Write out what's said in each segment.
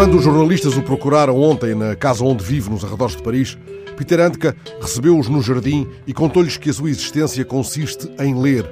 Quando os jornalistas o procuraram ontem na casa onde vive, nos arredores de Paris, Peter Handke recebeu-os no jardim e contou-lhes que a sua existência consiste em ler.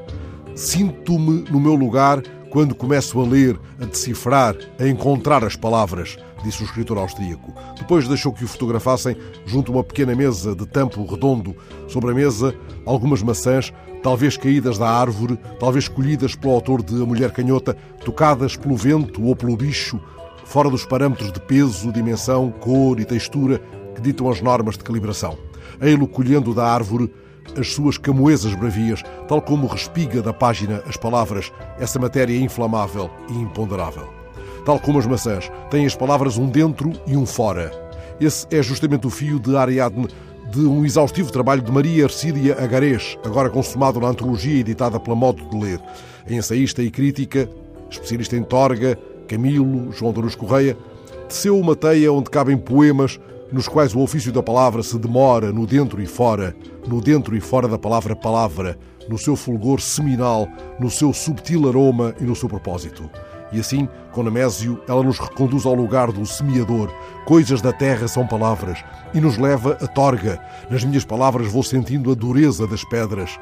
Sinto-me no meu lugar quando começo a ler, a decifrar, a encontrar as palavras, disse o escritor austríaco. Depois deixou que o fotografassem junto a uma pequena mesa de tampo redondo. Sobre a mesa, algumas maçãs, talvez caídas da árvore, talvez colhidas pelo autor de A Mulher Canhota, tocadas pelo vento ou pelo bicho, fora dos parâmetros de peso, dimensão, cor e textura que ditam as normas de calibração. Ei-lo colhendo da árvore as suas camoesas bravias, tal como respiga da página as palavras, essa matéria inflamável e imponderável. Tal como as maçãs, têm as palavras um dentro e um fora. Esse é justamente o fio de Ariadne de um exaustivo trabalho de Maria Ercília Agarés, agora consumado na antologia editada pela Modo de Ler. Ensaísta e crítica, especialista em Torga, Camilo, João Douros Correia, teceu uma teia onde cabem poemas nos quais o ofício da palavra se demora no dentro e fora, no dentro e fora da palavra palavra, no seu fulgor seminal, no seu subtil aroma e no seu propósito. E assim, com Nemésio, ela nos reconduz ao lugar do semeador. Coisas da terra são palavras e nos leva a torga. Nas minhas palavras vou sentindo a dureza das pedras.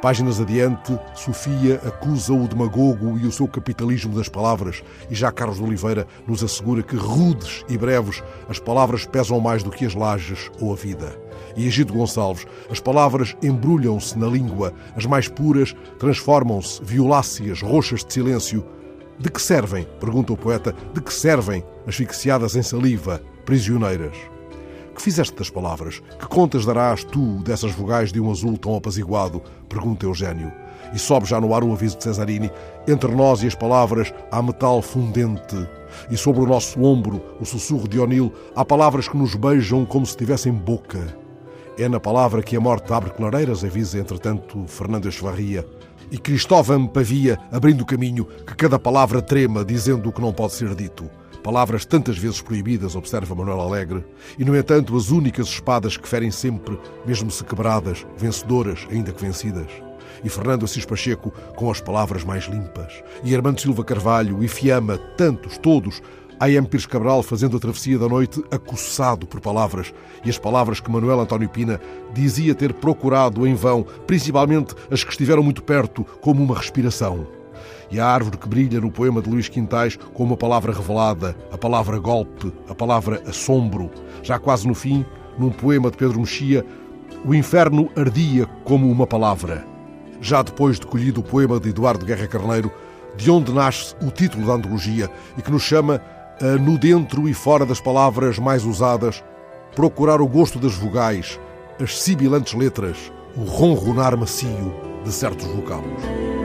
Páginas adiante, Sofia acusa o demagogo e o seu capitalismo das palavras, e já Carlos Oliveira nos assegura que, rudes e breves, as palavras pesam mais do que as lajes ou a vida. E Egito Gonçalves, as palavras embrulham-se na língua, as mais puras transformam-se, violáceas, roxas de silêncio. De que servem, pergunta o poeta, de que servem, asfixiadas em saliva, prisioneiras? Que fizeste das palavras? Que contas darás tu dessas vogais de um azul tão apaziguado? Pergunta Eugênio. E sobe já no ar o aviso de Cesarini. Entre nós e as palavras há metal fundente. E sobre o nosso ombro, o sussurro de Onil, há palavras que nos beijam como se tivessem boca. É na palavra que a morte abre clareiras, avisa entretanto Fernando Echevarria. E Cristóvão pavia, abrindo caminho, que cada palavra trema, dizendo o que não pode ser dito. Palavras tantas vezes proibidas, observa Manuel Alegre, e no entanto as únicas espadas que ferem sempre, mesmo se quebradas, vencedoras, ainda que vencidas. E Fernando Assis Pacheco com as palavras mais limpas. E Armando Silva Carvalho e Fiamma, tantos, todos, A.M. Pires Cabral fazendo a travessia da noite acossado por palavras, e as palavras que Manuel António Pina dizia ter procurado em vão, principalmente as que estiveram muito perto, como uma respiração e a árvore que brilha no poema de Luís Quintais com uma palavra revelada, a palavra golpe, a palavra assombro. Já quase no fim, num poema de Pedro Mexia, o inferno ardia como uma palavra. Já depois de colhido o poema de Eduardo Guerra Carneiro, de onde nasce o título da antologia e que nos chama a, no dentro e fora das palavras mais usadas, procurar o gosto das vogais, as sibilantes letras, o ronronar macio de certos vocábulos.